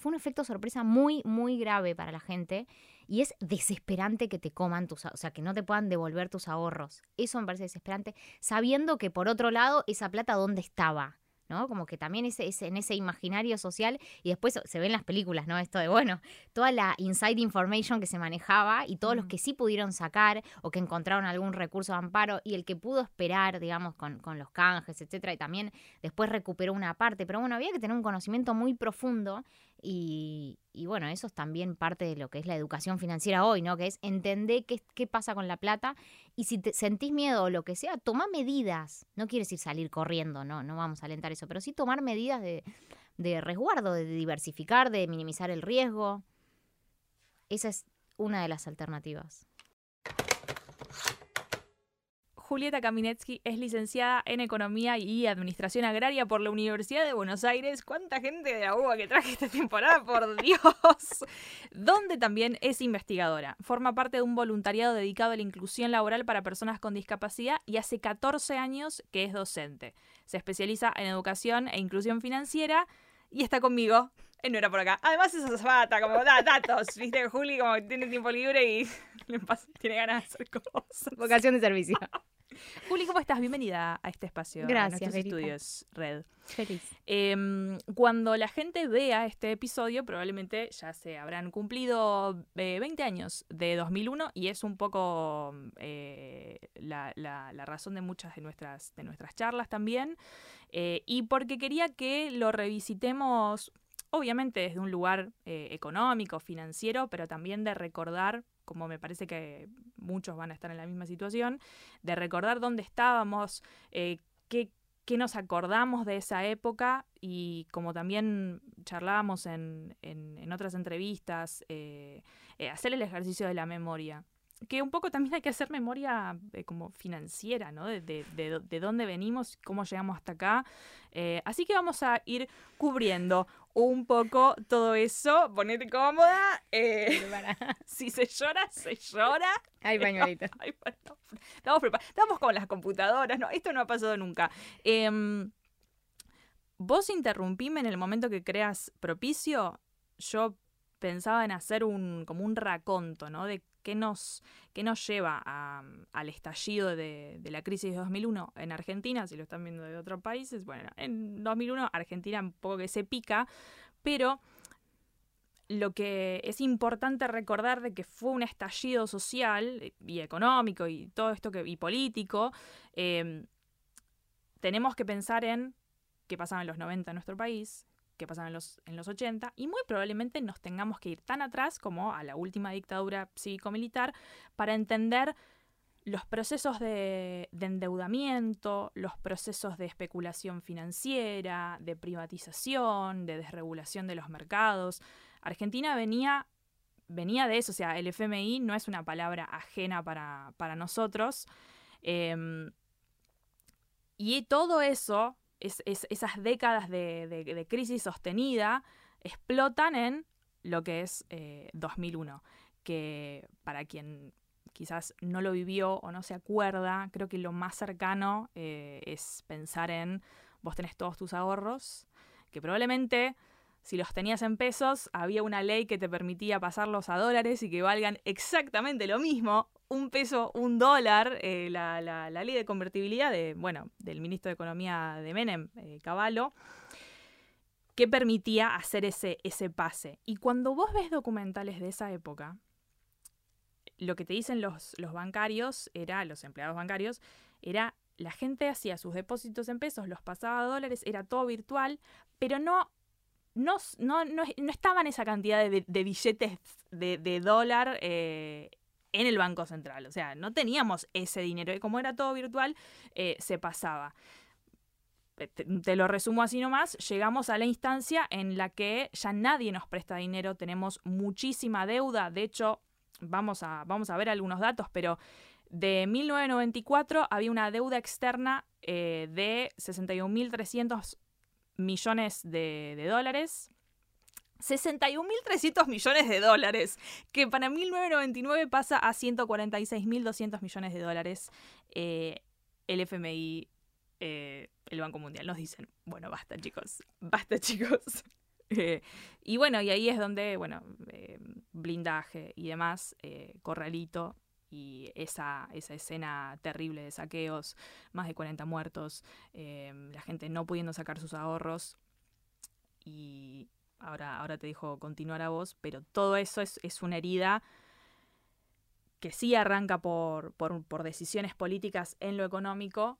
fue un efecto sorpresa muy, muy grave para la gente y es desesperante que te coman tus, o sea, que no te puedan devolver tus ahorros. Eso me parece desesperante, sabiendo que por otro lado esa plata dónde estaba. ¿no? Como que también es, es, en ese imaginario social y después se ve en las películas, ¿no? Esto de, bueno, toda la inside information que se manejaba y todos los que sí pudieron sacar o que encontraron algún recurso de amparo y el que pudo esperar, digamos, con, con los canjes, etcétera, y también después recuperó una parte. Pero bueno, había que tener un conocimiento muy profundo y, bueno, eso es también parte de lo que es la educación financiera hoy, ¿no? Que es entender qué, qué pasa con la plata y si te sentís miedo o lo que sea, toma medidas. No quiere decir salir corriendo, no, no vamos a alentar eso, pero sí tomar medidas de, de resguardo, de diversificar, de minimizar el riesgo. Esa es una de las alternativas. Julieta Kaminetsky es licenciada en Economía y Administración Agraria por la Universidad de Buenos Aires. ¿Cuánta gente de la UBA que traje esta temporada? ¡Por Dios! Donde también es investigadora. Forma parte de un voluntariado dedicado a la inclusión laboral para personas con discapacidad y hace 14 años que es docente. Se especializa en educación e inclusión financiera y está conmigo. Él no era por acá. Además es azafata, como da datos. Viste, Juli como tiene tiempo libre y le pasa, tiene ganas de hacer cosas. Vocación de servicio. Juli, ¿cómo estás? Bienvenida a este espacio. Gracias, a nuestros estudios Red. Feliz. Em, cuando la gente vea este episodio, probablemente ya se habrán cumplido eh, 20 años de 2001 y es un poco eh, la, la- la razón de muchas de nuestras, de nuestras charlas también. Eh, y porque quería que lo revisitemos, obviamente desde un lugar eh, económico, financiero, pero también de recordar, como me parece que muchos van a estar en la misma situación, de recordar dónde estábamos, eh, qué, qué nos acordamos de esa época y como también charlábamos en, en- en otras entrevistas, eh, eh, hacer el ejercicio de la memoria. Que un poco también hay que hacer memoria eh, como financiera, ¿no? De, de- de- de dónde venimos, cómo llegamos hasta acá. Eh, así que vamos a ir cubriendo un poco todo eso. Ponete cómoda. eh, si se llora, se llora. Hay pañuelito. Ay, bueno, estamos preparados. Estamos con las computadoras, no, esto no ha pasado nunca. Em, vos interrumpime en el momento que creas propicio. Yo pensaba en hacer un como un raconto, ¿no? De qué nos, qué nos lleva al estallido de, de la crisis de 2001 en Argentina, si lo están viendo de otros países. Bueno, en 2001 Argentina un poco que se pica, pero lo que es importante recordar de que fue un estallido social y económico y todo esto que y político, eh, tenemos que pensar en qué pasaba en los 90 en nuestro país, qué pasaba en los, en los 80, y muy probablemente nos tengamos que ir tan atrás como a la última dictadura cívico-militar para entender los procesos de, de endeudamiento, los procesos de especulación financiera, de privatización, de desregulación de los mercados. Argentina venía, venía de eso, o sea, el FMI no es una palabra ajena para, para nosotros. Em, y todo eso, es, es- esas décadas de, de- de crisis sostenida, explotan en lo que es eh, 2001, que para quien quizás no lo vivió o no se acuerda, creo que lo más cercano eh, es pensar en vos tenés todos tus ahorros, que probablemente si los tenías en pesos, había una ley que te permitía pasarlos a dólares y que valgan exactamente lo mismo, un peso, un dólar, eh, la, la- ley de convertibilidad de, bueno, del ministro de Economía de Menem, eh, Cavallo, que permitía hacer ese, ese pase. Y cuando vos ves documentales de esa época, lo que te dicen los, los bancarios, era, los empleados bancarios, era la gente hacía sus depósitos en pesos, los pasaba a dólares, era todo virtual, pero no, no, no, no, no estaban esa cantidad de, billetes de, de dólar eh, en el Banco Central. O sea, no teníamos ese dinero. Y como era todo virtual, eh, se pasaba. Eh, Te, lo resumo así nomás, llegamos a la instancia en la que ya nadie nos presta dinero, tenemos muchísima deuda, de hecho, vamos a, vamos a ver algunos datos, pero de 1994 había una deuda externa eh, de 61.300 millones de dólares. 61.300 millones de dólares, que para 1999 pasa a 146.200 millones de dólares. Eh, el FMI, eh, el Banco Mundial nos dicen, bueno, basta chicos, basta chicos. Eh, y bueno, y ahí es donde, bueno, blindaje y demás, corralito y esa, esa escena terrible de saqueos, más de 40 muertos, la gente no pudiendo sacar sus ahorros y ahora, ahora te dijo continuar a vos, pero todo eso es, es una herida que sí arranca por, por, por decisiones políticas en lo económico,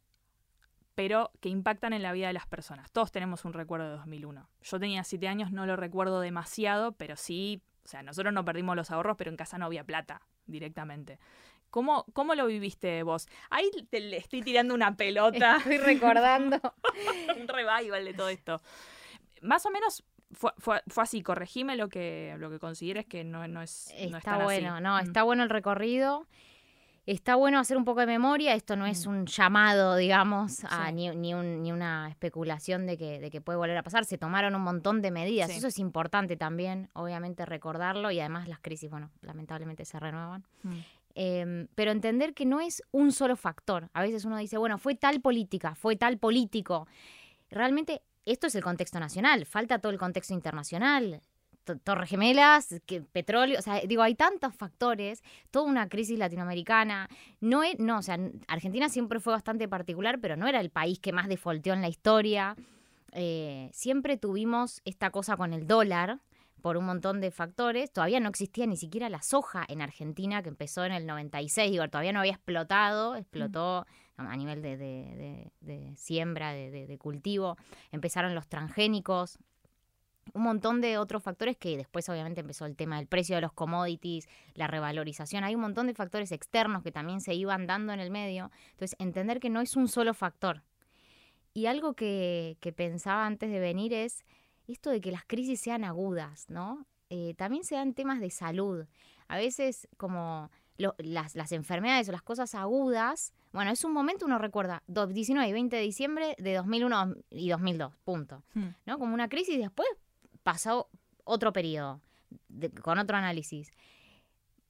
pero que impactan en la vida de las personas. Todos tenemos un recuerdo de 2001. Yo tenía siete años, no lo recuerdo demasiado, pero sí, o sea, nosotros no perdimos los ahorros, pero en casa no había plata directamente. ¿Cómo, cómo lo viviste vos? Ahí te le estoy tirando una pelota. Estoy recordando. un revival de todo esto. Más o menos fue, fue, fue, así, corregime lo que, lo que consideres que no, no es. Está no bueno, no, Mm. está bueno el recorrido. Está bueno hacer un poco de memoria, esto no es un llamado, digamos, a, ni, ni, un- ni una especulación de que, de que puede volver a pasar. Se tomaron un montón de medidas, Sí. eso es importante también, obviamente, recordarlo y además las crisis, bueno, lamentablemente se renuevan. Mm. Em, pero entender que no es un solo factor. A veces uno dice, bueno, fue tal política, fue tal político. Realmente esto es el contexto nacional, falta todo el contexto internacional. To- Torres Gemelas, que, petróleo, o sea, digo, hay tantos factores, toda una crisis latinoamericana. No, es, no, o sea, Argentina siempre fue bastante particular, pero no era el país que más defolteó en la historia. Eh, siempre tuvimos esta cosa con el dólar, por un montón de factores. Todavía no existía ni siquiera la soja en Argentina, que empezó en el 96. Digo, todavía no había explotado, explotó a nivel de, siembra, de cultivo. Empezaron los transgénicos. Un montón de otros factores que después obviamente empezó el tema del precio de los commodities, la revalorización. Hay un montón de factores externos que también se iban dando en el medio. Entonces, entender que no es un solo factor. Y algo que, que pensaba antes de venir es esto de que las crisis sean agudas, ¿no? Eh, también se dan temas de salud. A veces como lo- las, las enfermedades o las cosas agudas, bueno, es un momento, uno recuerda, do- 19 y 20 de diciembre de 2001 y 2002, punto. Hmm. ¿No? Como una crisis y después pasó otro periodo de- con otro análisis.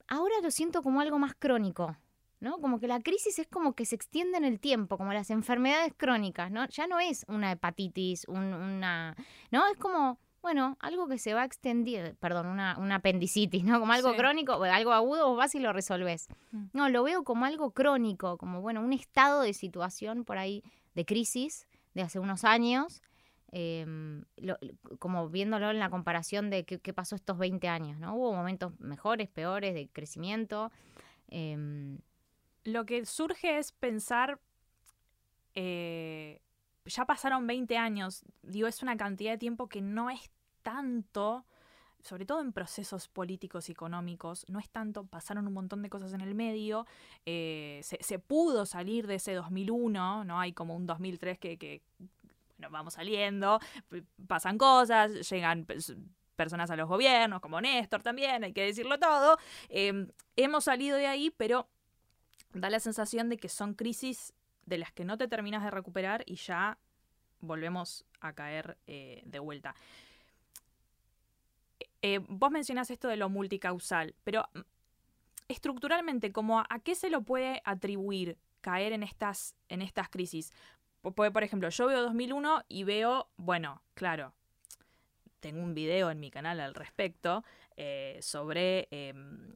Ahora lo siento como algo más crónico, ¿no? Como que la crisis es como que se extiende en el tiempo, como las enfermedades crónicas, ¿no? Ya no es una hepatitis, un- una... ¿No? Es como, bueno, algo que se va extendiendo, perdón, una, una apendicitis, ¿no? Como algo Sí. crónico, algo agudo, vos vas y lo resolves. Mm. No, lo veo como algo crónico, como, bueno, un estado de situación por ahí de crisis de hace unos años, em, lo- como viéndolo en la comparación de qué, qué pasó estos 20 años, ¿no? Hubo momentos mejores, peores, de crecimiento. em, Lo que surge es pensar, eh, ya pasaron 20 años, digo, es una cantidad de tiempo que no es tanto, sobre todo en procesos políticos y económicos, no es tanto, pasaron un montón de cosas en el medio, eh, se, pudo salir de ese 2001, ¿no? Hay como un 2003 que, que vamos saliendo, pasan cosas, llegan pers- personas a los gobiernos, como Néstor también, hay que decirlo todo, eh, hemos salido de ahí, pero da la sensación de que son crisis de las que no te terminas de recuperar y ya volvemos a caer eh, de vuelta. Eh, vos mencionás esto de lo multicausal, pero mm, estructuralmente, como a, qué se lo puede atribuir caer en estas, en estas crisis? Por ejemplo, yo veo 2001 y veo, bueno, claro, tengo un video en mi canal al respecto eh, sobre eh,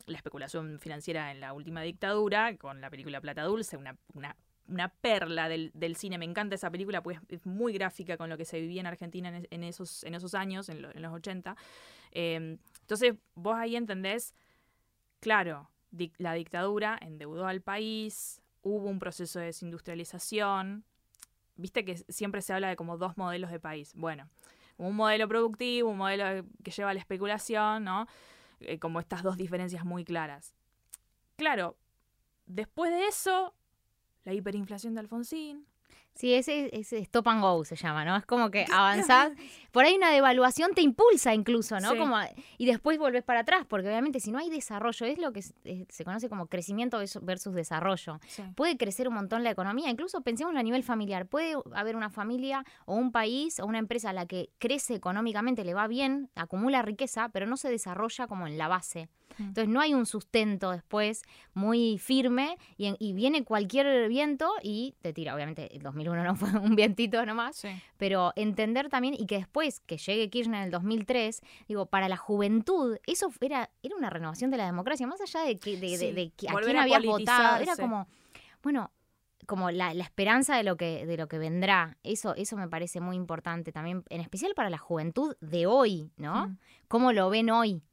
la especulación financiera en la última dictadura, con la película Plata Dulce, una, una perla del, cine. Me encanta esa película, pues es muy gráfica con lo que se vivía en Argentina en, es- en esos, en esos años, en, lo- en los 80. Eh, entonces, vos ahí entendés, claro, la dictadura endeudó al país, hubo un proceso de desindustrialización. Viste que siempre se habla de como dos modelos de país. Bueno, un modelo productivo, un modelo que lleva a la especulación, ¿no? Eh, como estas dos diferencias muy claras. Claro, después de eso, la hiperinflación de Alfonsín. Sí, ese, ese stop and go se llama, ¿no? Es como que avanzás. Por ahí una devaluación te impulsa incluso, ¿no? Sí. Como, y después volvés para atrás, porque obviamente si no hay desarrollo, es lo que se, eh, conoce como crecimiento versus- desarrollo. Puede crecer un montón la economía, incluso pensemos a nivel familiar. Puede haber una familia o un país o una empresa a la que crece económicamente, le va bien, acumula riqueza, pero no se desarrolla como en la base. Mm. Entonces no hay un sustento después muy firme y, en- y viene cualquier viento y te tira. Obviamente el 2001 2001 no fue un vientito nomás, Sí. pero entender también y que después que llegue Kirchner en el 2003, digo, para la juventud, eso era, era una renovación de la democracia, más allá de, que, de, de- Sí, de que- a quién a habías votado, era como, bueno, como la, la esperanza de lo que de lo que vendrá. Eso eso me parece muy importante también, en especial para la juventud de hoy, ¿no? Mm. Cómo lo ven hoy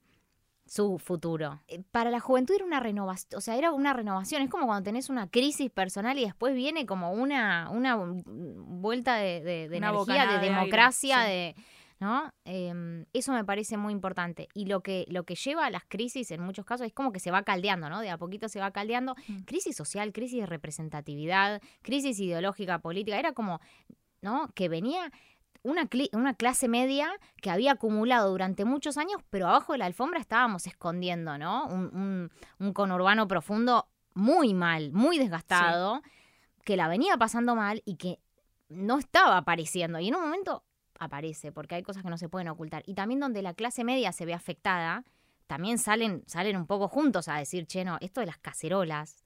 su futuro. Eh, Para la juventud era una renovación, o sea, era una renovación, es como cuando tenés una crisis personal y después viene como una una vuelta de, de- de Una energía, de aire, democracia, sí. de ¿no? Em, eso me parece muy importante. Y lo que, lo que lleva a las crisis en muchos casos es como que se va caldeando, ¿no? De a poquito se va caldeando. Mm. Crisis social, crisis de representatividad, crisis ideológica, política. Era como, ¿no? Que venía una, cli- una clase media que había acumulado durante muchos años, pero abajo de la alfombra estábamos escondiendo, ¿no? Un, un, un conurbano profundo muy mal, muy desgastado, que la venía pasando mal y que no estaba apareciendo. Y en un momento aparece, porque hay cosas que no se pueden ocultar. Y también donde la clase media se ve afectada, también salen, salen un poco juntos a decir, che, no, esto de las cacerolas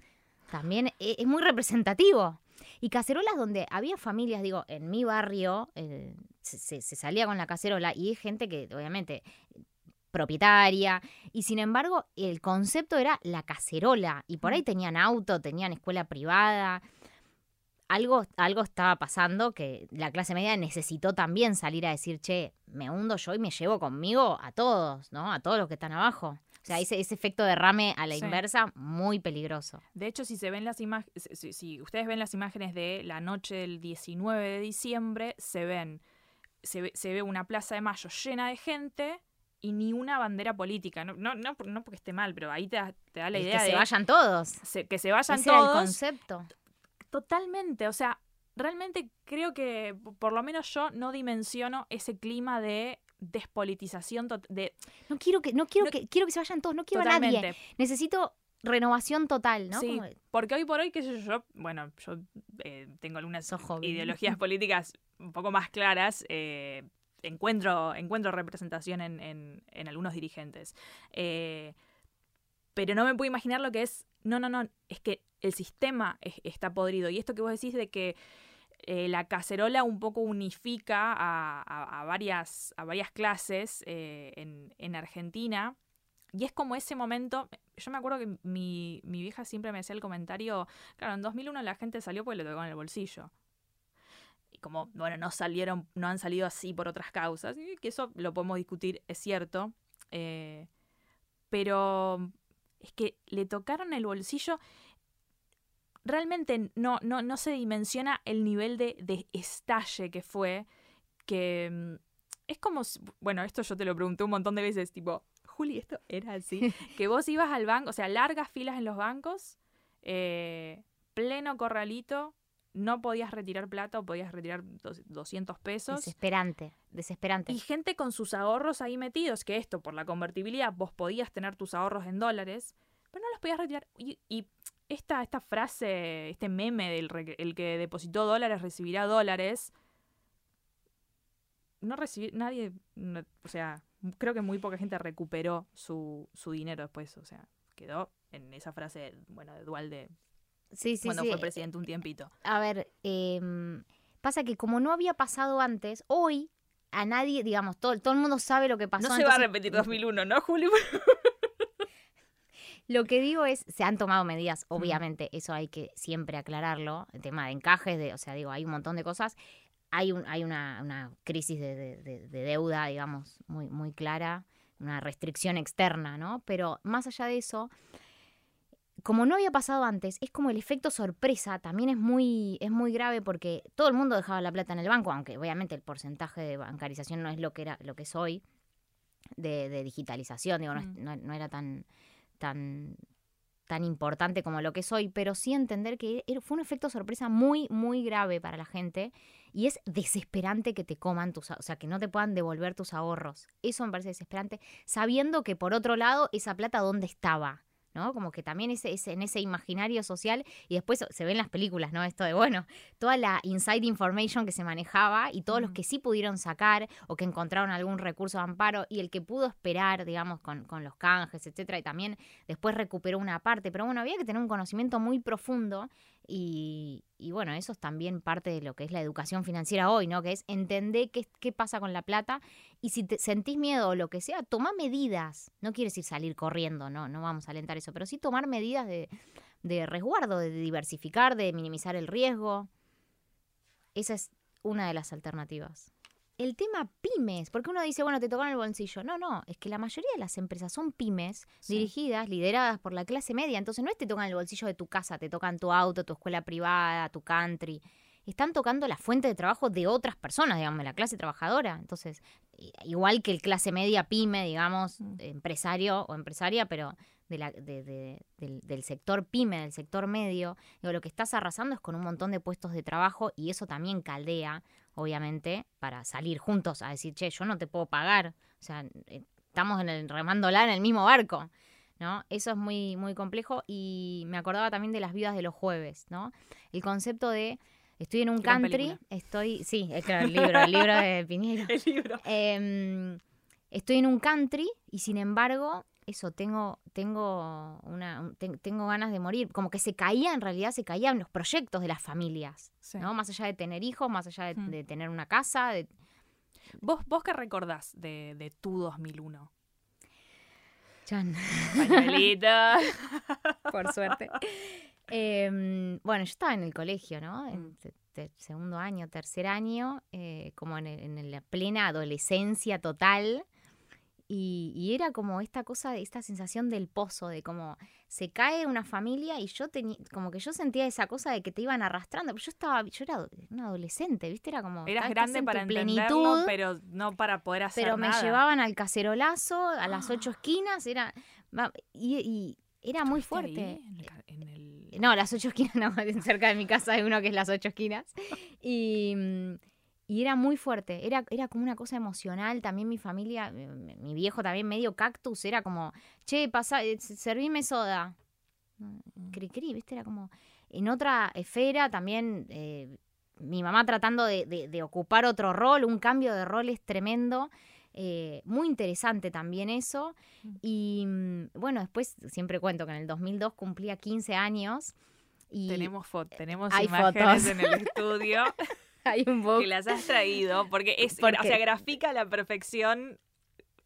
también e- es, muy representativo. Y cacerolas donde había familias, digo, en mi barrio eh, se, se- salía con la cacerola y hay gente que obviamente propietaria y sin embargo el concepto era la cacerola y por ahí tenían auto, tenían escuela privada. Algo, algo estaba pasando que la clase media necesitó también salir a decir, che, me hundo yo y me llevo conmigo a todos, ¿no? A todos los que están abajo. O sea, ese, ese efecto derrame a la Sí. inversa, muy peligroso. De hecho, si se ven las imágenes, si, si ustedes ven las imágenes de la noche del 19 de diciembre, se ven, se ve, se ve una plaza de mayo llena de gente y ni una bandera política. No, no, no, por- no porque esté mal, pero ahí te da, te da la Y idea que de se vayan todos. se- que se vayan Ese era el todos. concepto. Totalmente, o sea, realmente creo que por lo menos yo no dimensiono ese clima de despolitización de No quiero que, no quiero No- que, quiero que se vayan todos, no quiero a totalmente. nadie. Necesito renovación total, ¿no? Sí, porque hoy por hoy, qué sé yo, yo, bueno, yo eh, tengo algunas ideologías políticas un poco más claras, eh, encuentro, encuentro representación en, en- en algunos dirigentes. Eh, pero no me puedo imaginar lo que es, no, no, no, es que el sistema es- está podrido. Y esto que vos decís de que eh, la cacerola un poco unifica a, varias, a varias clases eh, en, en Argentina. Y es como ese momento, yo me acuerdo que mi, mi vieja siempre me hacía el comentario, claro, en 2001 la gente salió porque le tocó en el bolsillo. Y como, bueno, no salieron, no han salido así por otras causas, y que eso lo podemos discutir, es cierto. eh, pero es que le tocaron el bolsillo. Realmente no, no, no se dimensiona el nivel de, de estalle que fue. Que mm, es como, si- bueno, esto yo te lo pregunté un montón de veces, tipo, Juli, esto era así. que vos ibas al banco, o sea, largas filas en los bancos, eh, pleno corralito, no podías retirar plata o podías retirar dos- 200 pesos. Desesperante, desesperante. Y gente con sus ahorros ahí metidos, que esto, por la convertibilidad, vos podías tener tus ahorros en dólares, pero no los podías retirar. Y, y esta, esta frase, este meme del el que depositó dólares recibirá dólares, no recibí, nadie, no- o sea, creo que muy poca gente recuperó su, su dinero después, o sea, quedó en esa frase, bueno, de Dualde, sí, sí, cuando sí. fue presidente un tiempito. A ver, em, pasa que como no había pasado antes, hoy a nadie, digamos, todo, todo el mundo sabe lo que pasó. No se va a repetir 2001, ¿no, Julio? Lo que digo es, se han tomado medidas, obviamente, eso hay que siempre aclararlo, el tema de encajes, de, o sea, digo, hay un montón de cosas. Hay, un, hay una, una crisis de, de- de- de deuda, digamos, muy, muy clara, una restricción externa, ¿no? Pero más allá de eso, como no había pasado antes, es como el efecto sorpresa, también es muy, es muy grave porque todo el mundo dejaba la plata en el banco, aunque obviamente el porcentaje de bancarización no es lo que era, lo que es hoy, de, de digitalización, digo, no, es- no- no era tan, tan, tan importante como lo que es hoy, pero sí entender que era- fue un efecto sorpresa muy, muy grave para la gente y es desesperante que te coman tus, o sea, que no te puedan devolver tus ahorros. Eso me parece desesperante, sabiendo que por otro lado esa plata dónde estaba. ¿No? Como que también ese, ese, en ese imaginario social, y después se ve en las películas, ¿no? Esto de, bueno, toda la inside information que se manejaba y todos los que sí pudieron sacar o que encontraron algún recurso de amparo y el que pudo esperar, digamos, con, con los canjes, etcétera, y también después recuperó una parte. Pero bueno, había que tener un conocimiento muy profundo Y, y bueno, eso es también parte de lo que es la educación financiera hoy, ¿no? Que es entender qué, qué pasa con la plata y si te sentís miedo o lo que sea, toma medidas. No quiere decir salir corriendo, no, no vamos a alentar eso, pero sí tomar medidas de, de resguardo, de diversificar, de minimizar el riesgo. Esa es una de las alternativas. El tema pymes, porque uno dice, bueno, te tocan el bolsillo. No, no, es que la mayoría de las empresas son pymes Sí. dirigidas, lideradas por la clase media. Entonces no es te tocan el bolsillo de tu casa, te tocan tu auto, tu escuela privada, tu country. Están tocando la fuente de trabajo de otras personas, digamos, de la clase trabajadora. Entonces, igual que el clase media pyme, digamos, Mm. empresario o empresaria, pero de la- de- de- del, del sector pyme, del sector medio, digo, lo que estás arrasando es con un montón de puestos de trabajo y eso también caldea, obviamente, para salir juntos a decir, che, yo no te puedo pagar. O sea, eh, estamos en el remándola en el mismo barco. ¿No? Eso es muy, muy complejo y me acordaba también de las vidas de los jueves, ¿no? El concepto de estoy en un Gran country, película. estoy, sí, es claro, el libro, el libro de Piñero. El libro. Em, estoy en un country y sin embargo, eso, tengo, tengo, una, un- ten- tengo ganas de morir. Como que se caía, en realidad se caían los proyectos de las familias, Sí. ¿no? Más allá de tener hijos, más allá de, Hmm. de tener una casa. de- ¿Vos, ¿Vos qué recordás de, de tu 2001? Chan, Pañuelito. por suerte. Em, bueno, yo estaba en el colegio, ¿no? En Mm. te- segundo año, tercer año, eh, como en, el- en la plena adolescencia total. Y, y era como esta cosa, de- esta sensación del pozo, de como se cae una familia y yo tenía, como que yo sentía esa cosa de que te iban arrastrando, pero yo estaba, yo era una adolescente, ¿viste? Era como... Eras grande para plenitud, pero no para poder hacer pero me nada. llevaban al cacerolazo, a las ocho esquinas, era... Y, y era muy ¿Estuviste fuerte. ahí en el ca- en el- No, las ocho esquinas, no, cerca de mi casa hay uno que es las ocho esquinas. Y, mm, y era muy fuerte, era, era como una cosa emocional. También mi familia, eh, mi mi viejo también medio cactus, era como, che, pasa, eh, servime soda. Mm. Cri, cri, ¿viste? Era como. En otra esfera también, eh, mi mamá tratando de, de- de ocupar otro rol, un cambio de roles tremendo. eh, muy interesante también eso. Mm. Y mm, bueno, después siempre cuento que en el 2002 cumplía 15 años. Y Tenemos, fo- tenemos hay imágenes fotos. en el estudio hay un book. que las has traído porque es, Porque- o sea, grafica a la perfección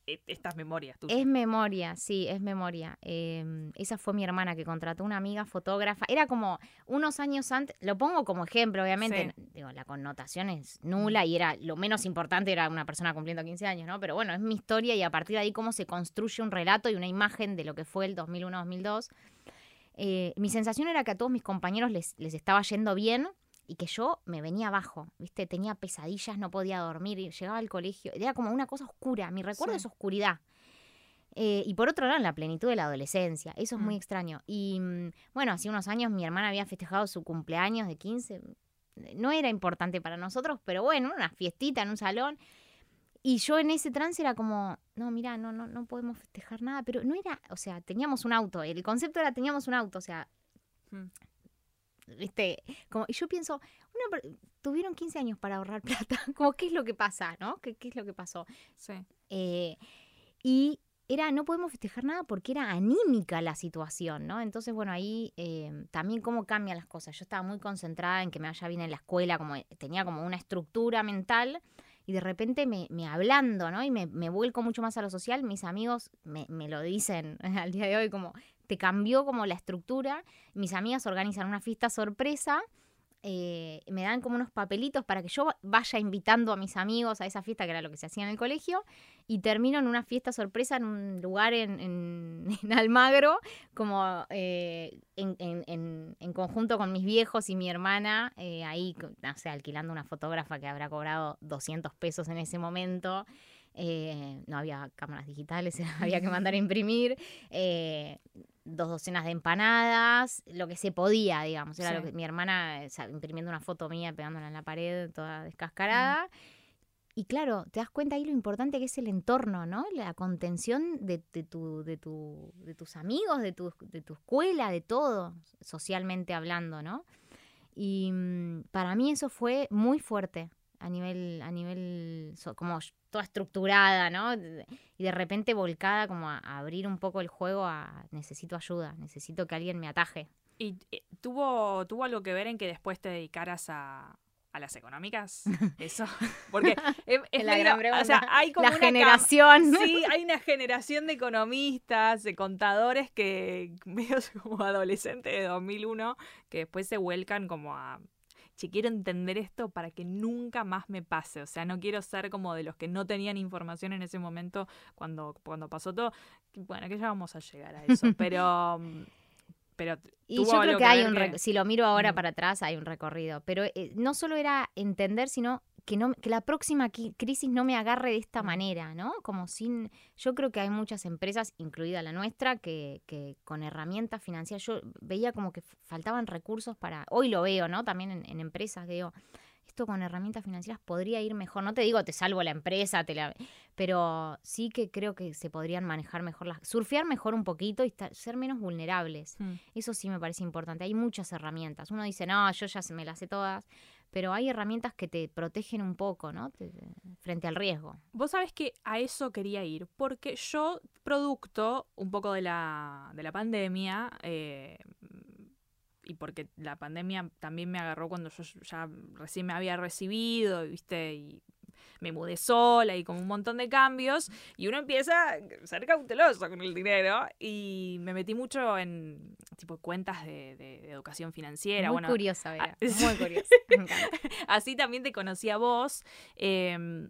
eh, estas memorias tuyas. Es memoria, sí, es memoria. Eh, esa fue mi hermana que contrató una amiga fotógrafa. Era como unos años antes, lo pongo como ejemplo, obviamente. Digo, la connotación es nula y era lo menos importante era una persona cumpliendo 15 años, ¿no? Pero bueno, es mi historia y a partir de ahí cómo se construye un relato y una imagen de lo que fue el 2001-2002. Eh, mi sensación era que a todos mis compañeros les, les estaba yendo bien y que yo me venía abajo, ¿viste? Tenía pesadillas, no podía dormir, y llegaba al colegio, era como una cosa oscura, mi recuerdo Sí. es oscuridad. Eh, y por otro lado, en la plenitud de la adolescencia, eso es muy Mm. extraño. Y mm, bueno, hace unos años mi hermana había festejado su cumpleaños de 15, no era importante para nosotros, pero bueno, una fiestita en un salón. Y yo en ese trance era como, no, mira, no, no, no podemos festejar nada, pero no era, o sea, teníamos un auto, el concepto era teníamos un auto, o sea, Mm. ¿Viste? Como, y yo pienso, una tuvieron 15 años para ahorrar plata, como, ¿qué es lo que pasa, no? ¿Qué, qué es lo que pasó? Sí. Eh, y era, no podemos festejar nada porque era anímica la situación, ¿no? Entonces, bueno, ahí eh, también cómo cambian las cosas. Yo estaba muy concentrada en que me vaya bien en la escuela, como tenía como una estructura mental y de repente me, me hablando, ¿no? Y me, me vuelco mucho más a lo social. Mis amigos me, me lo dicen al día de hoy como, te cambió como la estructura. Mis amigas organizan una fiesta sorpresa. eh, me dan como unos papelitos para que yo vaya invitando a mis amigos a esa fiesta, que era lo que se hacía en el colegio, y termino en una fiesta sorpresa en un lugar en, en- Almagro, como eh, en, en- conjunto con mis viejos y mi hermana, eh, ahí, no alquilando una fotógrafa que habrá cobrado 200 pesos en ese momento. Eh, no había cámaras digitales, había que mandar a imprimir. Eh, dos docenas de empanadas, lo que se podía, digamos. Era Sí. lo que mi hermana o sea, imprimiendo una foto mía, pegándola en la pared, toda descascarada. Y claro, te das cuenta ahí lo importante que es el entorno, ¿no? La contención de, de tu, de, tu, de tus amigos, de tu, de tu escuela, de todo, socialmente hablando, ¿no? Y mm, para mí eso fue muy fuerte a nivel, a nivel so- como toda estructurada, ¿no? Y de repente volcada como a, a abrir un poco el juego a necesito ayuda, necesito que alguien me ataje. ¿Y eh, tuvo, tuvo algo que ver en que después te dedicaras a, a las económicas? Eso. Porque es, es La medio- gran pregunta. o sea, hay como La una generación. Sí, hay una generación de economistas, de contadores que medio como adolescentes de 2001 que después se vuelcan como a che, quiero entender esto para que nunca más me pase. O sea, no quiero ser como de los que no tenían información en ese momento cuando, cuando pasó todo. Bueno, que ya vamos a llegar a eso. Pero, mm, pero Y yo creo que hay un, que- si lo miro ahora Mm. para atrás, hay un recorrido. Pero eh, no solo era entender, sino que, no, que la próxima crisis no me agarre de esta manera, ¿no? Como sin... Yo creo que hay muchas empresas, incluida la nuestra, que, que con herramientas financieras, yo veía como que faltaban recursos para... Hoy lo veo, ¿no? También en, en empresas, digo, esto con herramientas financieras podría ir mejor. No te digo, te salvo la empresa, te la... pero sí que creo que se podrían manejar mejor las... Surfear mejor un poquito y estar- ser menos vulnerables. Mm. Eso sí me parece importante. Hay muchas herramientas. Uno dice, no, yo ya se me las sé todas, pero hay herramientas que te protegen un poco, ¿no? Te- te- frente al riesgo. Vos sabés que a eso quería ir, porque yo, producto un poco de la, de la pandemia, eh, y porque la pandemia también me agarró cuando yo ya recién me había recibido, ¿viste? Y me mudé sola y como un montón de cambios, y uno empieza a ser cauteloso con el dinero, y me metí mucho en tipo cuentas de, de- de educación financiera. muy bueno, curiosa, Vera. Muy curiosa. Me. Así también te conocí a vos. eh,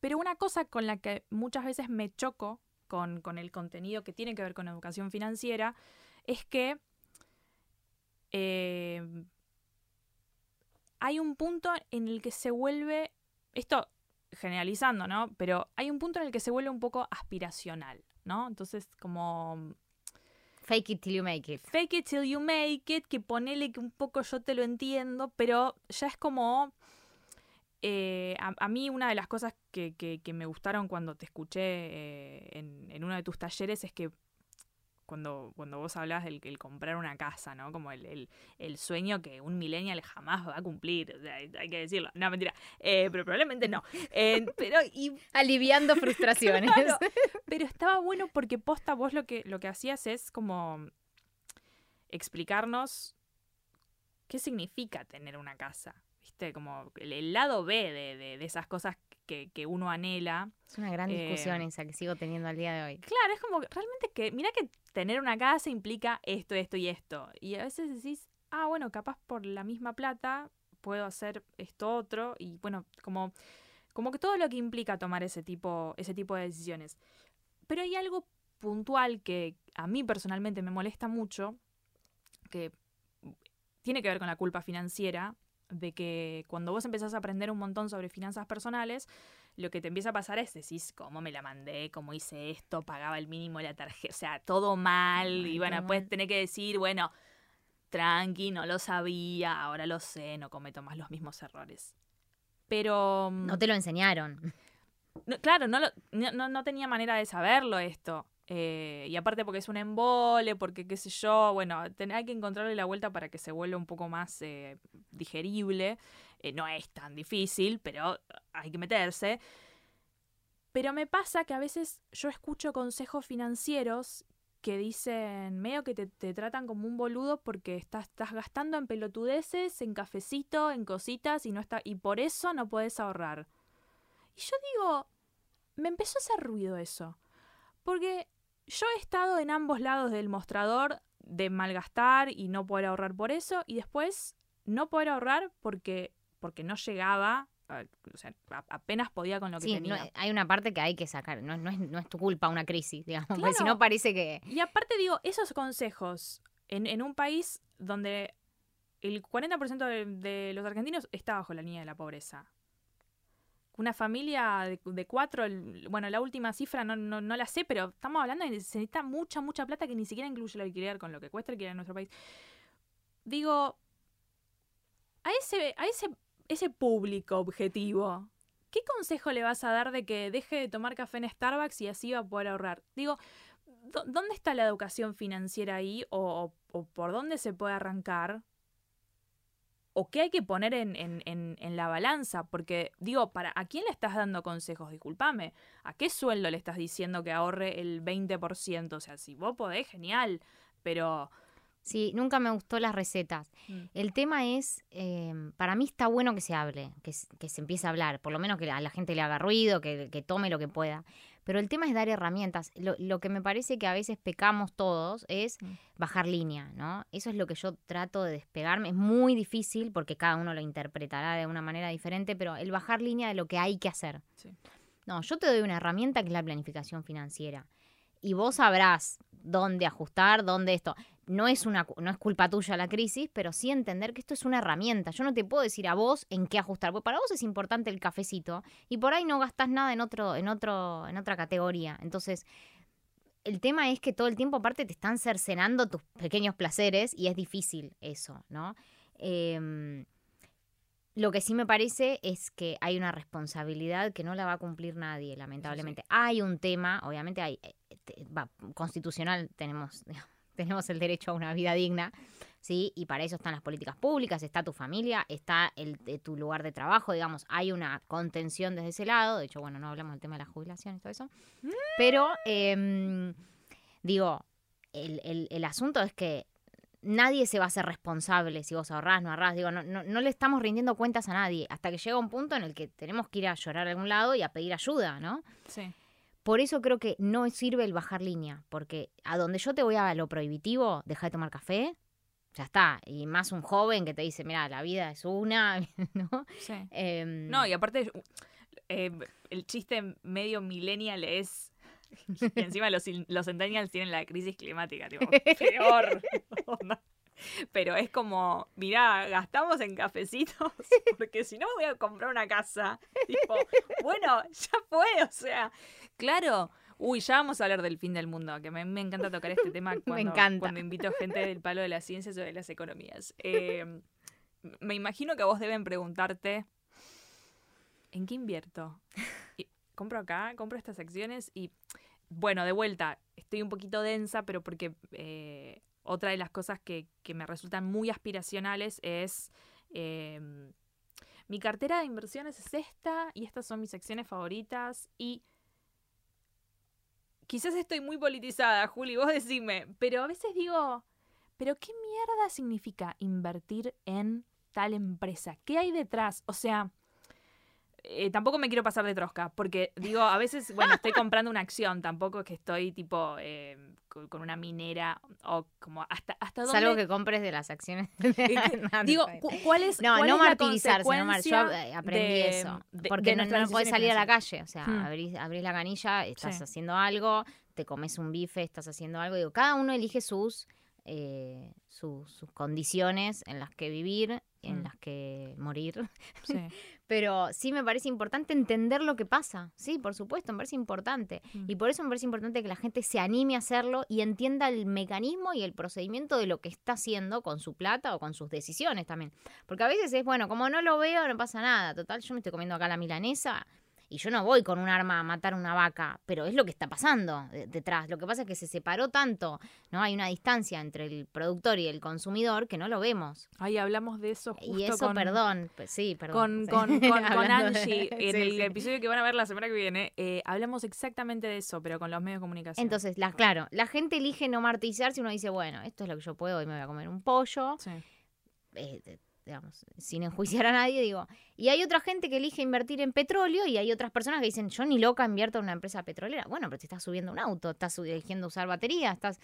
pero una cosa con la que muchas veces me choco con, con el contenido que tiene que ver con educación financiera es que eh, hay un punto en el que se vuelve, esto generalizando, ¿no? Pero hay un punto en el que se vuelve un poco aspiracional, ¿no? Entonces, como Fake it till you make it. fake it till you make it, que ponele que un poco yo te lo entiendo, pero ya es como... eh, a, a mí una de las cosas que, que- que me gustaron cuando te escuché eh, en, en uno de tus talleres es que cuando, cuando vos hablas del el comprar una casa, ¿no? Como el, el- el sueño que un millennial jamás va a cumplir, o sea, hay que decirlo. No, mentira, eh, pero probablemente no. Eh, pero, y Aliviando frustraciones. Claro, pero estaba bueno porque posta vos lo que, lo que hacías es como explicarnos qué significa tener una casa. ¿Viste? Como el, el lado B de, de- de esas cosas que, que uno anhela. Es una gran discusión Eh, esa que sigo teniendo al día de hoy. Claro, es como realmente que, mira que tener una casa implica esto, esto y esto. Y a veces decís, ah, bueno, capaz por la misma plata puedo hacer esto otro. Y bueno, como, como que todo lo que implica tomar ese tipo, ese tipo de decisiones. Pero hay algo puntual que a mí personalmente me molesta mucho, que tiene que ver con la culpa financiera, de que cuando vos empezás a aprender un montón sobre finanzas personales, lo que te empieza a pasar es decís, ¿cómo me la mandé? ¿Cómo hice esto? Pagaba el mínimo la tarjeta, o sea, todo mal. Ay, y bueno, después mal. tenés que decir, bueno, tranqui, no lo sabía, ahora lo sé, no cometo más los mismos errores. Pero... mm, No te lo enseñaron. no, claro, no, lo- no- no tenía manera de saberlo esto. Eh, y aparte porque es un embole, porque qué sé yo, bueno, hay que encontrarle la vuelta para que se vuelva un poco más eh, digerible. Eh, no es tan difícil, pero hay que meterse. Pero me pasa que a veces yo escucho consejos financieros que dicen, medio que te, te tratan como un boludo porque estás, estás gastando en pelotudeces, en cafecito, en cositas y no está, y por eso no puedes ahorrar. Y yo digo, me empezó a hacer ruido eso. Porque yo he estado en ambos lados del mostrador de malgastar y no poder ahorrar por eso, y después no poder ahorrar porque, porque no llegaba, o sea, apenas podía con lo que Sí, no, tenía. hay una parte que hay que sacar. No, no es, no es tu culpa una crisis, digamos. Porque si no parece que... Y aparte digo, esos consejos en, en un país donde el 40% de, de los argentinos está bajo la línea de la pobreza. Una familia de, cuatro, bueno, la última cifra no, no, no la sé, pero estamos hablando de que se necesita mucha, mucha plata que ni siquiera incluye el alquiler con lo que cuesta alquiler en nuestro país. Digo, a ese, a ese, ese público objetivo, ¿qué consejo le vas a dar de que deje de tomar café en Starbucks y así va a poder ahorrar? Digo, ¿dó- ¿dónde está la educación financiera ahí? ¿O, o- o por dónde se puede arrancar? ¿O qué hay que poner en, en- en- en la balanza? Porque, digo, ¿para ¿a quién le estás dando consejos? Disculpame. ¿A qué sueldo le estás diciendo que ahorre el 20%? O sea, si vos podés, genial. Pero Sí, nunca me gustó las recetas. Mm. El tema es, eh, para mí está bueno que se hable, que, que se empiece a hablar, por lo menos que a la gente le haga ruido, que, que tome lo que pueda. Pero el tema es dar herramientas. Lo, lo que me parece que a veces pecamos todos es Mm. bajar línea, ¿no? Eso es lo que yo trato de despegarme. Es muy difícil porque cada uno lo interpretará de una manera diferente, pero el bajar línea de lo que hay que hacer. Sí. No, yo te doy una herramienta que es la planificación financiera. Y vos sabrás dónde ajustar, dónde esto. No es, una, no es culpa tuya la crisis, pero sí entender que esto es una herramienta. Yo no te puedo decir a vos en qué ajustar, porque para vos es importante el cafecito y por ahí no gastás nada en, otro, en, otro, en otra categoría. Entonces, el tema es que todo el tiempo aparte te están cercenando tus pequeños placeres y es difícil eso, ¿no? Em, lo que sí me parece es que hay una responsabilidad que no la va a cumplir nadie, lamentablemente. Hay un tema, obviamente hay eh, va, constitucional, tenemos, tenemos el derecho a una vida digna, ¿sí? Y para eso están las políticas públicas, está tu familia, está el, de tu lugar de trabajo, digamos, hay una contención desde ese lado. De hecho, bueno, no hablamos del tema de la jubilación y todo eso. Pero, em, digo, el, el- el asunto es que nadie se va a hacer responsable si vos ahorrás, no ahorrás. Digo, no, no, no le estamos rindiendo cuentas a nadie hasta que llega un punto en el que tenemos que ir a llorar a algún lado y a pedir ayuda, ¿no? Sí. Por eso creo que no sirve el bajar línea, porque a donde yo te voy a lo prohibitivo, deja de tomar café, ya está. Y más un joven que te dice, mira, la vida es una, ¿no? Sí. Em, No, y aparte, eh, el chiste medio millennial es. que encima los, los centennials tienen la crisis climática, tipo, peor. Pero es como, mirá, gastamos en cafecitos porque si no me voy a comprar una casa. Tipo, bueno, ya fue, o sea, claro. Uy, ya vamos a hablar del fin del mundo, que me, me encanta tocar este tema cuando, encanta. cuando invito gente del palo de las ciencias o de las economías. Eh, me imagino que a vos deben preguntarte, ¿en qué invierto? Y, compro acá, compro estas acciones y, bueno, de vuelta, estoy un poquito densa, pero porque eh, otra de las cosas que, que me resultan muy aspiracionales es... eh, mi cartera de inversiones es esta y estas son mis acciones favoritas y quizás estoy muy politizada, Juli, vos decime, pero a veces digo, pero ¿qué mierda significa invertir en tal empresa? ¿Qué hay detrás? O sea, eh, tampoco me quiero pasar de trosca, porque digo, a veces, bueno, estoy comprando una acción, tampoco es que estoy tipo eh, con, una minera o como hasta, hasta dónde... Salvo que compres de las acciones. No, Digo, cu- ¿cuál es, No, cuál no es la martirizarse, no mar- Yo eh, aprendí de- eso. porque de no, no podés salir a la calle. O sea, Hmm. abrís, abrís la canilla, estás Sí. haciendo algo, te comes un bife, estás haciendo algo. Digo, cada uno elige sus, eh, su- sus condiciones en las que vivir, en Hmm. las que morir. Sí. Pero sí me parece importante entender lo que pasa. Sí, por supuesto, me parece importante. Mm. Y por eso me parece importante que la gente se anime a hacerlo y entienda el mecanismo y el procedimiento de lo que está haciendo con su plata o con sus decisiones también. Porque a veces es, bueno, como no lo veo, no pasa nada. Total, yo me estoy comiendo acá la milanesa y yo no voy con un arma a matar una vaca, pero es lo que está pasando de- detrás. Lo que pasa es que se separó tanto, ¿no? Hay una distancia entre el productor y el consumidor que no lo vemos. Ahí hablamos de eso justo y eso, con, perdón, pues sí, con, perdón. con, Angie en Sí, el sí. episodio que van a ver la semana que viene. eh, hablamos exactamente de eso, pero con los medios de comunicación. Entonces, la, claro, la gente elige no martirizar si uno dice, bueno, esto es lo que yo puedo, hoy me voy a comer un pollo, Sí. eh, digamos, sin enjuiciar a nadie, digo. Y hay otra gente que elige invertir en petróleo y hay otras personas que dicen, yo ni loca invierto en una empresa petrolera. Bueno, pero te estás subiendo un auto, estás eligiendo usar batería, estás...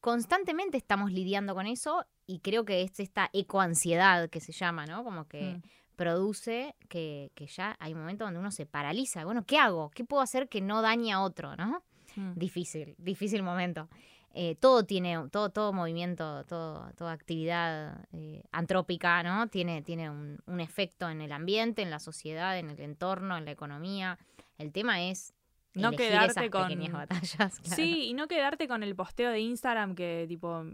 Constantemente estamos lidiando con eso y creo que es esta ecoansiedad que se llama, ¿no? Como que Mm. produce que, que ya hay un momento donde uno se paraliza. Bueno, ¿qué hago? ¿Qué puedo hacer que no dañe a otro, ¿no? Mm. difícil, difícil momento. Eh, todo tiene, todo, todo movimiento, todo, toda actividad eh, antrópica, ¿no? Tiene, tiene un, un efecto en el ambiente, en la sociedad, en el entorno, en la economía. El tema es No quedarte esas con- pequeñas batallas. claro. Sí, y no quedarte con el posteo de Instagram que tipo,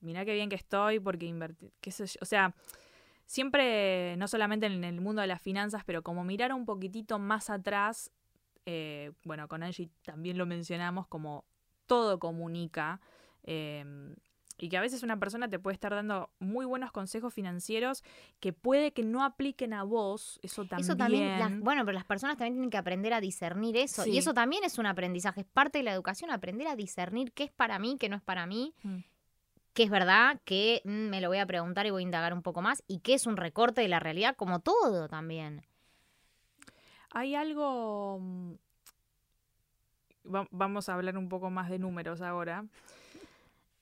mirá qué bien que estoy porque invertí, qué sé yo. O sea, siempre, no solamente en el mundo de las finanzas, pero como mirar un poquitito más atrás, eh, bueno, con Angie también lo mencionamos, como todo comunica. eh, y que a veces una persona te puede estar dando muy buenos consejos financieros que puede que no apliquen a vos. Eso también. Eso también, las- bueno, pero las personas también tienen que aprender a discernir eso. Sí. Y eso también es un aprendizaje, es parte de la educación, aprender a discernir qué es para mí, qué no es para mí. Mm. qué es verdad, qué mm, me lo voy a preguntar y voy a indagar un poco más, y qué es un recorte de la realidad, como todo también. Hay algo... va- Vamos a hablar un poco más de números ahora.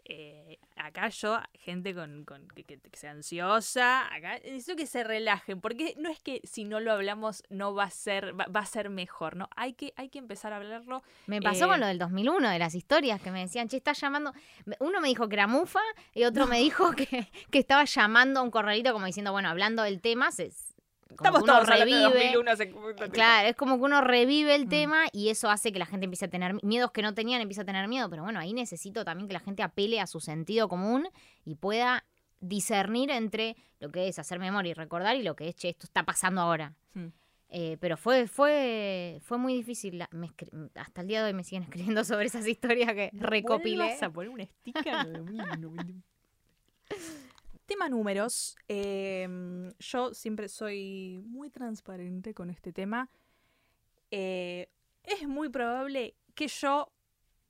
Eh, acá yo, gente con, con- que, que- que sea ansiosa, acá necesito que se relajen, porque no es que si no lo hablamos no va a ser, va, va a ser mejor, ¿no? Hay que, hay que empezar a hablarlo. Me pasó Eh, con lo del 2001, de las historias que me decían, che, estás llamando. Uno me dijo que era mufa y otro me dijo que, que estaba llamando a un corralito como diciendo, bueno, hablando del tema, se, Estamos uno todos hablando de revive. 2001 hace mucho tiempo. Claro, es como que uno revive el Mm. tema y eso hace que la gente empiece a tener miedos que no tenían, empieza a tener miedo. Pero bueno, ahí necesito también que la gente apele a su sentido común y pueda discernir entre lo que es hacer memoria y recordar y lo que es, che, esto está pasando ahora. Mm. Eh, pero fue, fue, fue muy difícil. la- me escri- hasta el día de hoy me siguen escribiendo sobre esas historias que recopilé. Vuelvas a poner un sticker de 2001. Tema números. Eh, yo siempre soy muy transparente con este tema. Eh, es muy probable que yo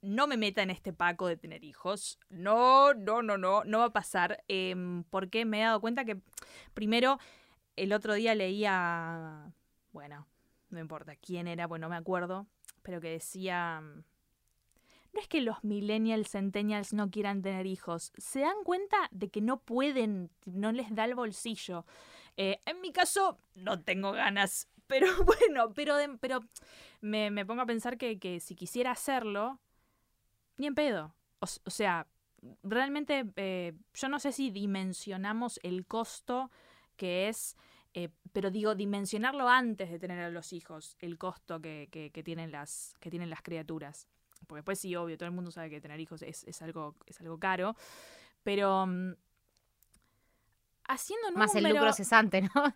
no me meta en este paco de tener hijos. No, no, no, no, no va a pasar. Em, porque me he dado cuenta que, primero, el otro día leía, bueno, no importa quién era, bueno, no me acuerdo, pero que decía, no es que los millennials, centennials no quieran tener hijos, se dan cuenta de que no pueden, no les da el bolsillo. Eh, en mi caso, no tengo ganas, pero bueno, pero, pero me, me pongo a pensar que, que si quisiera hacerlo, ni en pedo. O, sea, realmente eh, yo no sé si dimensionamos el costo que es, eh, pero digo, dimensionarlo antes de tener a los hijos, el costo que- que tienen, las, que tienen las criaturas. Porque después sí, obvio, todo el mundo sabe que tener hijos es, es algo, es algo caro. Pero mm, haciendo Más el lucro número- cesante, ¿no?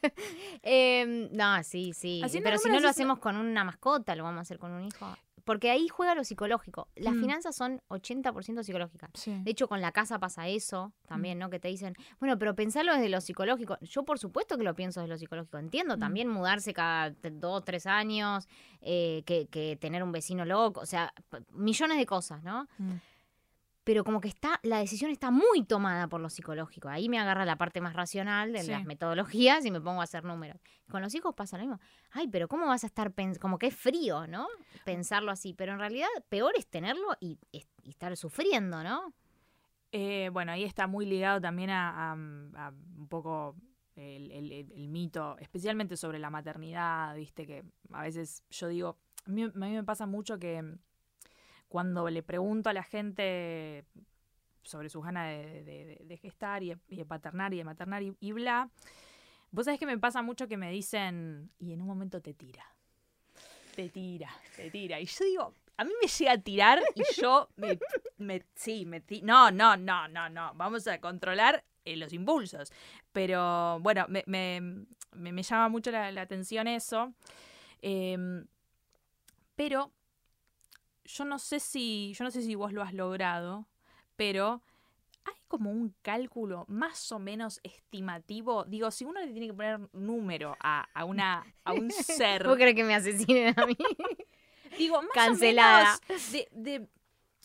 Em, no, sí, sí. Haciendo Pero si no lo hacemos con una mascota, lo vamos a hacer con un hijo. Porque ahí juega lo psicológico. Las Mm. finanzas son 80% psicológicas. Sí. De hecho, con la casa pasa eso también, Mm. ¿no? Que te dicen, bueno, pero pensalo desde lo psicológico. Yo, por supuesto que lo pienso desde lo psicológico. Entiendo Mm. también mudarse cada dos, tres años, eh, que, que tener un vecino loco, o sea, millones de cosas, ¿no? Pero como que está, la decisión está muy tomada por lo psicológico. Ahí me agarra la parte más racional de Sí. las metodologías y me pongo a hacer números. Con los hijos pasa lo mismo. Ay, pero ¿cómo vas a estar pens- como que es frío, ¿no? Pensarlo así, pero en realidad peor es tenerlo y, es- y estar sufriendo, ¿no? Eh, bueno, ahí está muy ligado también a, a- a un poco el, el- el- el mito, especialmente sobre la maternidad, viste, que a veces yo digo, a mí, a mí me pasa mucho que cuando le pregunto a la gente sobre sus ganas de, gestar y de, paternar y de maternar y, bla, vos sabés que me pasa mucho que me dicen, y en un momento te tira, te tira, te tira. Y yo digo, a mí me llega a tirar y yo me, sí, me no, no, no, no, no, vamos a controlar eh, los impulsos. Pero bueno, me, me- me- llama mucho la, la atención eso. Em, pero yo no sé si, yo no sé si vos lo has logrado, pero hay como un cálculo más o menos estimativo. Digo, si uno le tiene que poner número a, a una, a un ser. ¿Vos crees que me asesinen a mí? Digo, más Cancelada. o menos de, de,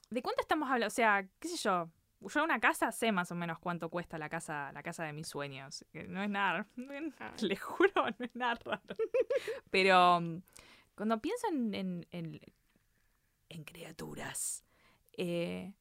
de cuánto estamos hablando. O sea, qué sé yo. Yo una casa sé más o menos cuánto cuesta la casa, la casa de mis sueños. No es nada, no es nada, le juro, no es nada raro. Pero um, cuando pienso en, en, en, en criaturas, eh,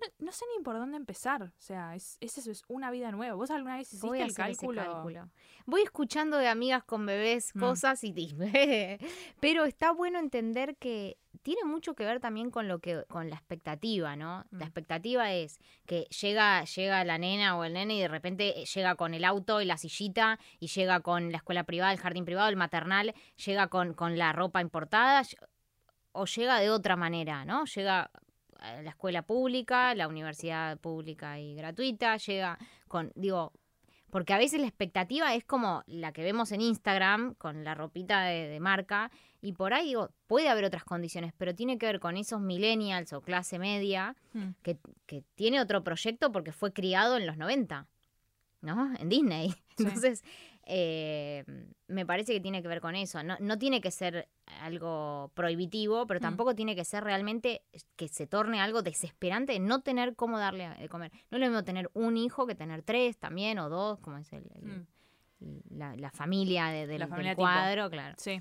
no, no sé ni por dónde empezar. O sea, es, es eso, es una vida nueva. ¿Vos alguna vez hiciste Voy a el cálculo? cálculo. Voy escuchando de amigas con bebés Mm. cosas y pero está bueno entender que tiene mucho que ver también con lo que con la expectativa, ¿no? Mm. La expectativa es que llega llega la nena o el nene y de repente eh, llega con el auto y la sillita y llega con la escuela privada, el jardín privado, el maternal, llega con, con la ropa importada o llega de otra manera, ¿no? Llega a la escuela pública, la universidad pública y gratuita, llega con, digo, porque a veces la expectativa es como la que vemos en Instagram, con la ropita de, de marca, y por ahí digo, puede haber otras condiciones, pero tiene que ver con esos millennials o clase media Mm. que, que tiene otro proyecto porque fue criado en los 90, ¿no? En Disney. Sí. Entonces, eh, me parece que tiene que ver con eso. No, no tiene que ser algo prohibitivo, pero Mm. tampoco tiene que ser realmente que se torne algo desesperante de no tener cómo darle de comer. No es lo mismo tener un hijo que tener tres también o dos, como es el, el- Mm. la, la familia de- del, La del familia tipo. cuadro, claro. Sí.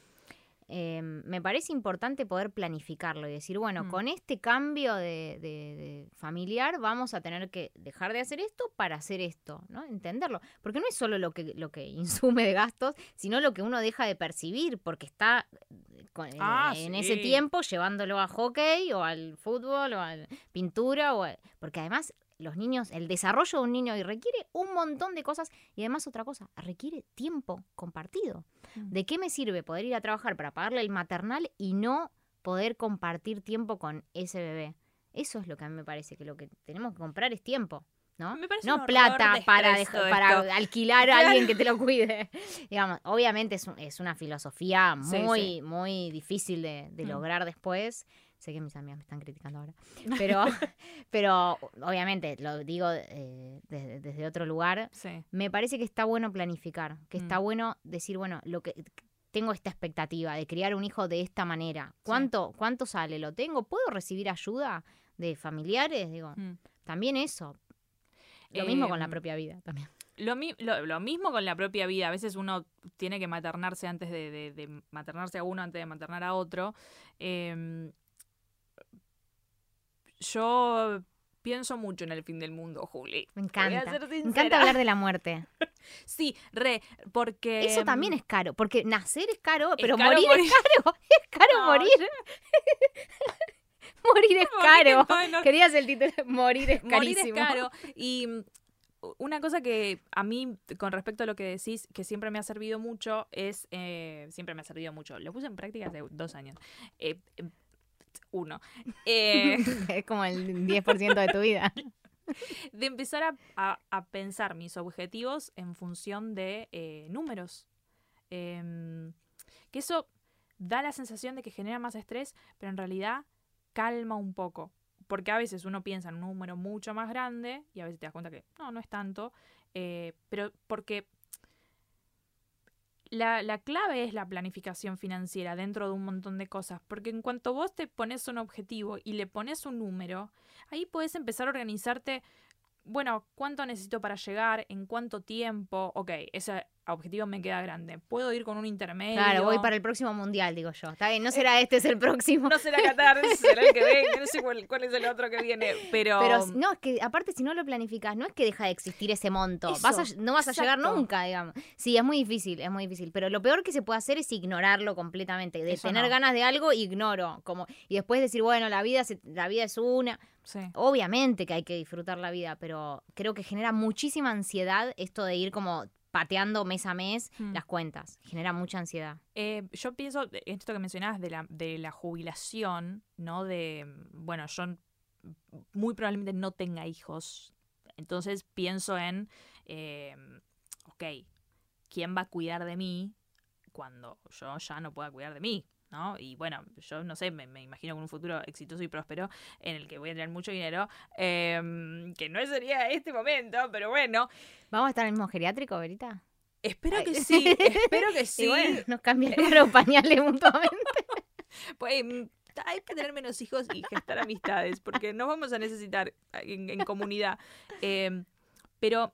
Eh, me parece importante poder planificarlo y decir, bueno, Mm. con este cambio de, de- de familiar vamos a tener que dejar de hacer esto para hacer esto, ¿no? Entenderlo. Porque no es solo lo que, lo que insume de gastos, sino lo que uno deja de percibir, porque está eh, con- en- Ah, en ese tiempo llevándolo a hockey o al fútbol o a pintura, o a- porque además los niños, el desarrollo de un niño hoy requiere un montón de cosas y además otra cosa, requiere tiempo compartido. Mm. ¿De qué me sirve poder ir a trabajar para pagarle el maternal y no poder compartir tiempo con ese bebé? Eso es lo que a mí me parece que lo que tenemos que comprar es tiempo. ¿no? Me parece no plata para, para alquilar a alguien que te lo cuide. Digamos, obviamente es, un- es una filosofía Sí, muy, sí. muy difícil de, de Mm. lograr después. Sé que mis amigas me están criticando ahora. Pero, pero obviamente, lo digo eh, desde, desde otro lugar, Sí. me parece que está bueno planificar, que está Mm. bueno decir, bueno, lo que tengo esta expectativa de criar un hijo de esta manera. ¿Cuánto, cuánto sale? ¿Lo tengo? ¿Puedo recibir ayuda de familiares? Digo, Mm. también eso. Lo mismo con la Em, propia vida también. Lo, mi- lo, lo mismo con la propia vida. A veces uno tiene que maternarse antes de, de- de maternarse a uno, antes de maternar a otro. Em, yo pienso mucho en el fin del mundo, Juli. Me encanta. Me encanta hablar de la muerte. Sí, re, porque... Eso también es caro, porque nacer es caro, es pero caro morir, morir. es caro. Es caro No. morir. morir es Morir caro. Querías el título, morir es Morir es carísimo. caro. Y mm, una cosa que a mí, con respecto a lo que decís, que siempre me ha servido mucho, es. eh, siempre me ha servido mucho. Lo puse en práctica hace dos años. Eh, eh, uno. Eh, es como el 10% de tu vida. de empezar a, a- a pensar mis objetivos en función de eh, números. Em, que eso da la sensación de que genera más estrés, pero en realidad calma un poco. Porque a veces uno piensa en un número mucho más grande y a veces te das cuenta que no, no es tanto. eh, pero porque la, la clave es la planificación financiera dentro de un montón de cosas. Porque en cuanto vos te pones un objetivo y le pones un número, ahí puedes empezar a organizarte. Bueno, ¿cuánto necesito para llegar? ¿En cuánto tiempo? Ok, ese objetivo me queda grande. ¿Puedo ir con un intermedio? Claro, voy para el próximo mundial, digo yo. Está bien, no será este, es el próximo. No será Qatar, será el que venga, no sé cuál, cuál es el otro que viene, pero... Pero no, es que aparte si no lo planificas, no es que deja de existir ese monto. Eso, Vas a- no vas a llegar nunca, digamos. Sí, es muy difícil, es muy difícil. Pero lo peor que se puede hacer es ignorarlo completamente. De Eso tener no. ganas de algo, ignoro. Como, y después decir, bueno, la vida, se- la vida es una. Sí. Obviamente que hay que disfrutar la vida, pero creo que genera muchísima ansiedad esto de ir como pateando mes a mes Hmm. las cuentas. Genera mucha ansiedad. Eh, yo pienso, en esto que mencionabas de la, de la jubilación, ¿no? De, bueno, yo muy probablemente no tenga hijos. Entonces pienso en, eh, ok, ¿quién va a cuidar de mí cuando yo ya no pueda cuidar de mí? ¿No? Y bueno, yo no sé, me, me imagino con un futuro exitoso y próspero en el que voy a tener mucho dinero, eh, que no sería este momento, pero bueno, ¿Vamos a estar en el mismo geriátrico, Verita? espero Ay. que sí, espero que sí. Y bueno, nos cambian los pañales mutuamente. Pues mm, hay que tener menos hijos y gestar amistades, porque nos vamos a necesitar en, en comunidad. Eh, pero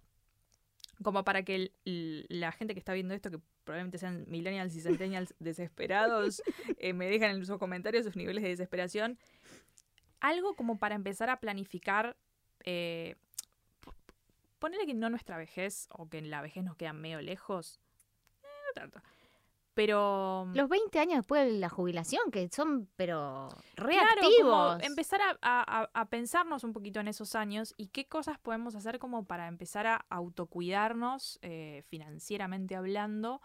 como para que el- la gente que está viendo esto, que probablemente sean millennials y centennials desesperados, eh, me dejan en sus comentarios sus niveles de desesperación, algo como para empezar a planificar, eh, ponerle que no nuestra vejez o que en la vejez nos quedan medio lejos, eh, no tanto. Pero Los 20 años después de la jubilación, que son, pero Claro, reactivos. como empezar a, a- pensarnos un poquito en esos años y qué cosas podemos hacer como para empezar a autocuidarnos eh, financieramente hablando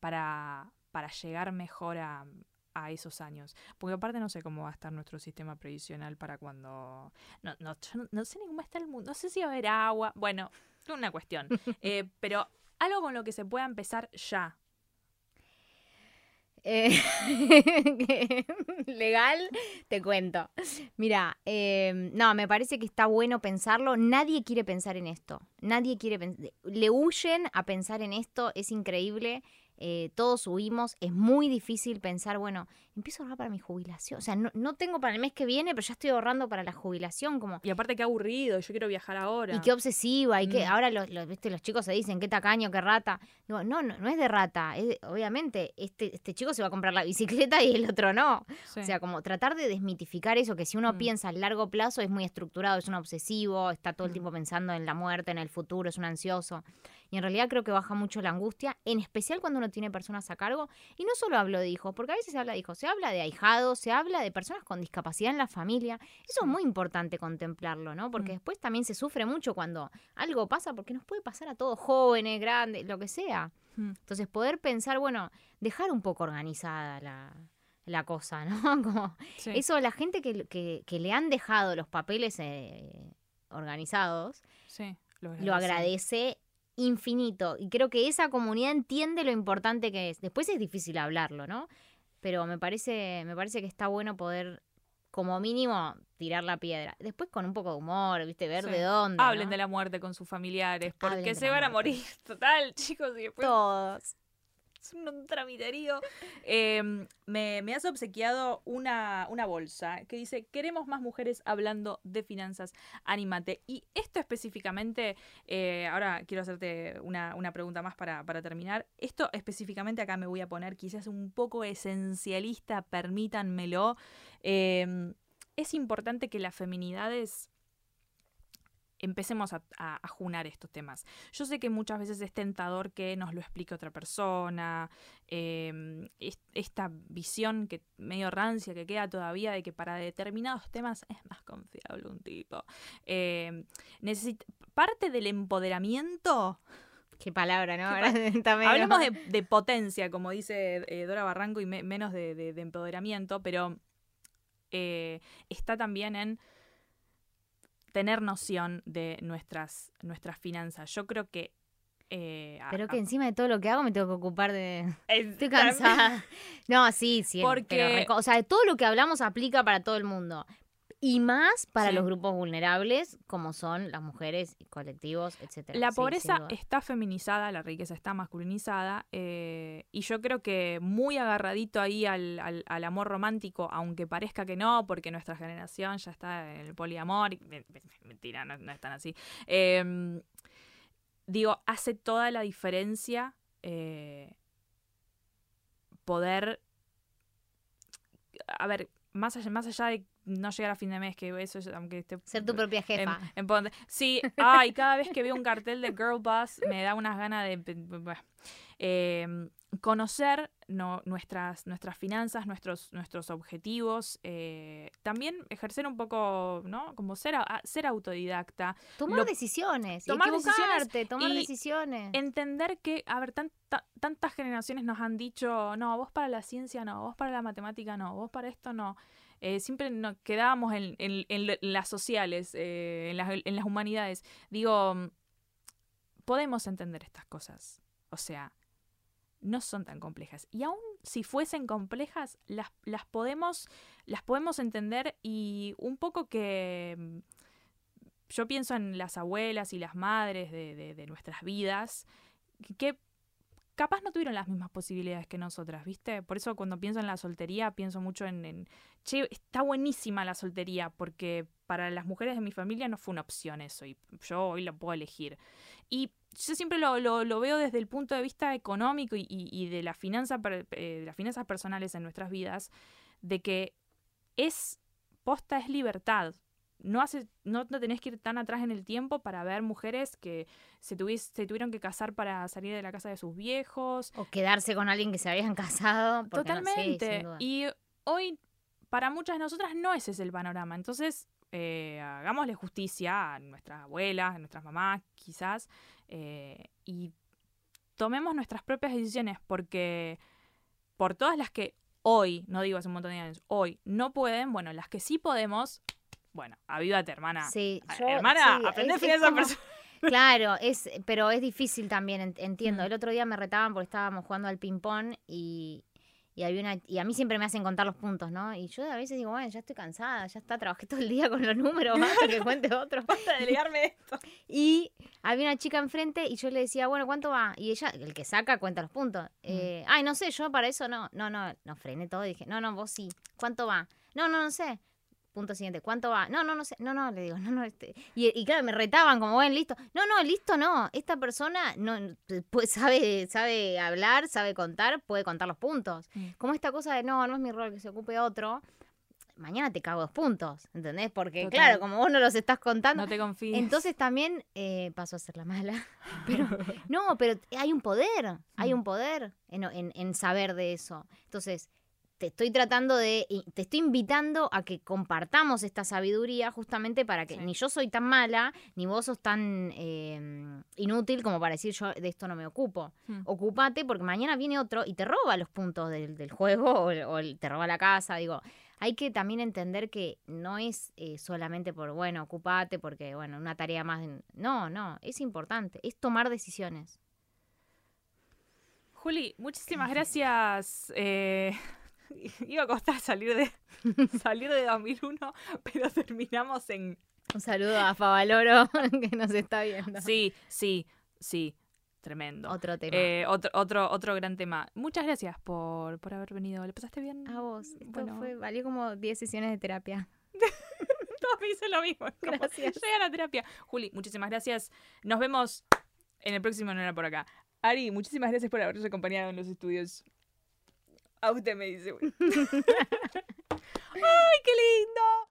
para, para llegar mejor a, a esos años. Porque aparte no sé cómo va a estar nuestro sistema previsional para cuando... No, no, yo no, sé ni cómo está el mundo, no sé si va a haber agua, bueno, una cuestión. Eh, pero algo con lo que se pueda empezar ya. Eh, legal, te cuento. Mira, eh, no, me parece que está bueno pensarlo. Nadie quiere pensar en esto. Nadie quiere pensar. Le huyen a pensar en esto. Es increíble. Eh, todos huimos, es muy difícil pensar, bueno, empiezo a ahorrar para mi jubilación. O sea, no, no tengo para el mes que viene, pero ya estoy ahorrando para la jubilación, como... Y aparte qué aburrido, yo quiero viajar ahora. Y qué obsesiva, y que Mm. ahora los, los, ¿viste? los chicos se dicen, qué tacaño, qué rata. Digo, no, no, no es de rata. es obviamente, este, este chico se va a comprar la bicicleta y el otro no. Sí. O sea, como tratar de desmitificar eso, que si uno Mm. piensa a largo plazo es muy estructurado, es un obsesivo, está todo el Mm. tiempo pensando en la muerte, en el futuro, es un ansioso. Y en realidad creo que baja mucho la angustia, en especial cuando uno tiene personas a cargo. Y no solo hablo de hijos, porque a veces se habla de hijos, se habla de ahijados, se habla de personas con discapacidad en la familia. Eso es muy importante contemplarlo, ¿no? Porque Mm. después también se sufre mucho cuando algo pasa, porque nos puede pasar a todos, jóvenes, grandes, lo que sea. Mm. Entonces poder pensar, bueno, dejar un poco organizada la, la cosa, ¿no? Como Sí. eso, la gente que, que- que le han dejado los papeles eh, organizados, Sí, lo, lo agradece infinito. Y creo que esa comunidad entiende lo importante que es. Después es difícil hablarlo, ¿no? Pero me parece, me parece que está bueno poder, como mínimo, tirar la piedra. Después con un poco de humor, ¿viste? Ver Sí. de dónde. Hablen ¿no? de la muerte con sus familiares, porque Hablen se van a morir. Total, chicos, y después Todos. es un tramiterío. Eh, me, me has obsequiado una, una bolsa que dice, queremos más mujeres hablando de finanzas, anímate. Y esto específicamente, eh, ahora quiero hacerte una, una pregunta más para, para terminar. Esto específicamente acá me voy a poner quizás un poco esencialista, permítanmelo. Eh, es importante que las feminidades empecemos a, a, a junar estos temas. Yo sé que muchas veces es tentador que nos lo explique otra persona, eh, es- esta visión que medio rancia que queda todavía de que para determinados temas es más confiable un tipo. Eh, necesit- parte del empoderamiento Qué palabra, ¿no? Qué también, Hablemos de, de potencia, como dice eh, Dora Barranco, y me- menos de, de- de empoderamiento, pero eh, está también en tener noción de nuestras, nuestras finanzas. Yo creo que... eh, Pero que encima de todo lo que hago me tengo que ocupar de... Estoy cansada. No, sí, sí. Porque- pero o sea, todo lo que hablamos aplica para todo el mundo. Y más para Sí. los grupos vulnerables, como son las mujeres, y colectivos, etcétera. La pobreza está feminizada, la riqueza está masculinizada, eh, y yo creo que muy agarradito ahí al, al- al amor romántico, aunque parezca que no, porque nuestra generación ya está en el poliamor. y- Mentira, no, no es tan así. Eh, digo, hace toda la diferencia eh, poder. A ver, más allá, más allá de no llegar a fin de mes, que eso, es- aunque esté Ser tu propia en- jefa. en Ponte- Sí, ay, cada vez que veo un cartel de Girl Boss me da unas ganas de bueno, eh, conocer no- nuestras, nuestras finanzas, nuestros, nuestros objetivos, eh, también ejercer un poco, ¿no? Como ser, a- ser autodidacta, tomar lo- decisiones. tomar decisiones tomar y decisiones. entender que, a ver, tanta- tantas generaciones nos han dicho, no, vos para la ciencia no, vos para la matemática no, vos para esto no. Eh, siempre nos quedábamos en, en- las sociales, eh, en, las, en las humanidades. Digo, mm, podemos entender estas cosas. O sea, no son tan complejas. Y aún si fuesen complejas, las, las, podemos, las podemos entender y un poco que... mm, Yo pienso en las abuelas y las madres de, de- nuestras vidas, que capaz no tuvieron las mismas posibilidades que nosotras, ¿viste? Por eso cuando pienso en la soltería, pienso mucho en, che, está buenísima la soltería, porque para las mujeres de mi familia no fue una opción eso, y yo hoy lo puedo elegir. Y yo siempre lo, veo desde el punto de vista económico y, de, la finanza, eh, de las finanzas personales en nuestras vidas, de que es, posta es libertad. No, hace, no, no tenés que ir tan atrás en el tiempo para ver mujeres que se, tuvies- se tuvieron que casar para salir de la casa de sus viejos, O quedarse con alguien que se habían casado. porque no- sí, Totalmente. y hoy, para muchas de nosotras, no ese es el panorama. Entonces, eh, hagámosle justicia a nuestras abuelas, a nuestras mamás, quizás, eh, y tomemos nuestras propias decisiones, porque por todas las que hoy, no digo hace un montón de años, hoy no pueden, bueno, las que sí podemos, bueno, avívate, hermana. Sí, Ah, yo- hermana, sí, aprende es- es como- personales. Claro, es, pero es difícil también, en- entiendo. Mm. El otro día me retaban porque estábamos jugando al ping-pong y, y, había una, y a mí siempre me hacen contar los puntos, ¿no? Y yo a veces digo, bueno, ya estoy cansada, ya está, trabajé todo el día con los números, basta que cuente otro. Basta de delegarme esto. Y había una chica enfrente y yo le decía, bueno, ¿cuánto va? Y ella, el que saca, cuenta los puntos. Eh, Ay, no sé, yo para eso no. No, no, no, frené todo y dije, no, no, vos sí. ¿Cuánto va? No, no, no sé. Punto siguiente, ¿cuánto va? No, no, no sé. No, no, le digo, no, no. Este. Y, y claro, me retaban como, bueno, listo. No, no, listo no. Esta persona no pues, sabe, sabe hablar, sabe contar, puede contar los puntos. Mm. Como esta cosa de, no, no es mi rol, que se ocupe otro. Mañana te cago dos puntos, ¿entendés? Porque, Total. claro, como vos no los estás contando, No te confíes. entonces también eh, pasó a ser la mala. Pero no, pero hay un poder, hay Mm. un poder en, en- en saber de eso. Entonces, te estoy tratando de, te estoy invitando a que compartamos esta sabiduría justamente para que Sí. ni yo soy tan mala, ni vos sos tan eh, inútil como para decir yo de esto no me ocupo. Mm. Ocupate porque mañana viene otro y te roba los puntos del, del juego o, te roba la casa, digo. Hay que también entender que no es eh, solamente por, bueno, ocupate porque, bueno, una tarea más. No, no, es importante, es tomar decisiones. Juli, muchísimas gracias. Eh, iba a costar salir de salir de 2001, pero terminamos en Un saludo a Favaloro que nos está viendo. sí, sí, sí, tremendo. Otro tema. Eh, otro, otro, otro gran tema. Muchas gracias por, por haber venido. ¿Le pasaste bien? a vos. Esto bueno. fue, valió como 10 sesiones de terapia. Todos me dicen lo mismo. es como, Gracias. Llega la terapia. Juli, muchísimas gracias. Nos vemos en el próximo No era por acá. Ari, muchísimas gracias por habernos acompañado en los estudios. A usted me dice. ¡Ay, qué lindo!